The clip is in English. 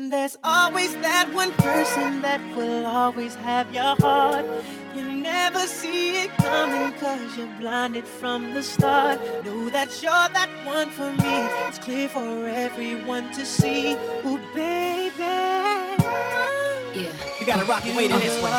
There's always that one person that will always have your heart. You never see it coming cause you're blinded from the start. Know that you're that one for me. It's clear for everyone to see. Ooh, baby. Yeah. You gotta rock and wait in this one.